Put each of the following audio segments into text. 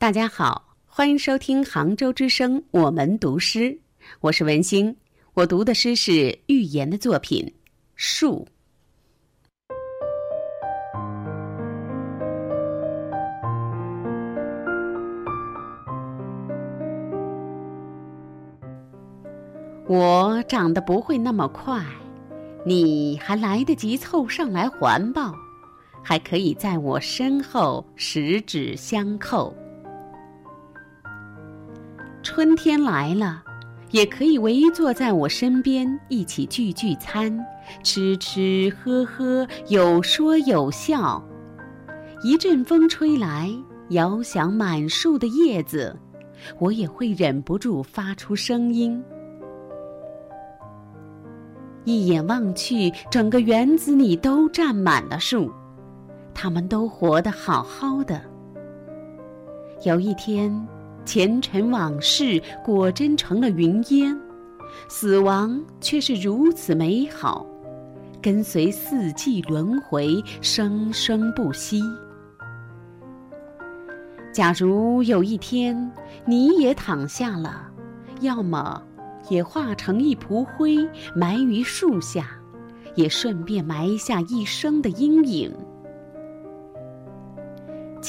大家好，欢迎收听杭州之声《我们读诗》，我是文心。我读的诗是寓言的作品《树》。我长得不会那么快，你还来得及凑上来环抱，还可以在我身后十指相扣。春天来了，也可以围坐在我身边，一起聚聚餐，吃吃喝喝，有说有笑。一阵风吹来，摇响满树的叶子，我也会忍不住发出声音。一眼望去，整个园子里都站满了树，它们都活得好好的。有一天。前尘往事果真成了云烟，死亡却是如此美好，跟随四季轮回，生生不息。假如有一天你也躺下了，要么也化成一蒲灰埋于树下，也顺便埋下一生的阴影。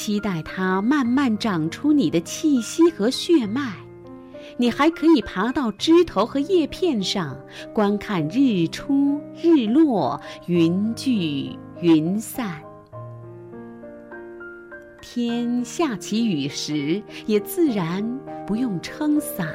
期待它慢慢长出你的气息和血脉，你还可以爬到枝头和叶片上，观看日出日落，云聚云散。天下起雨时，也自然不用撑伞。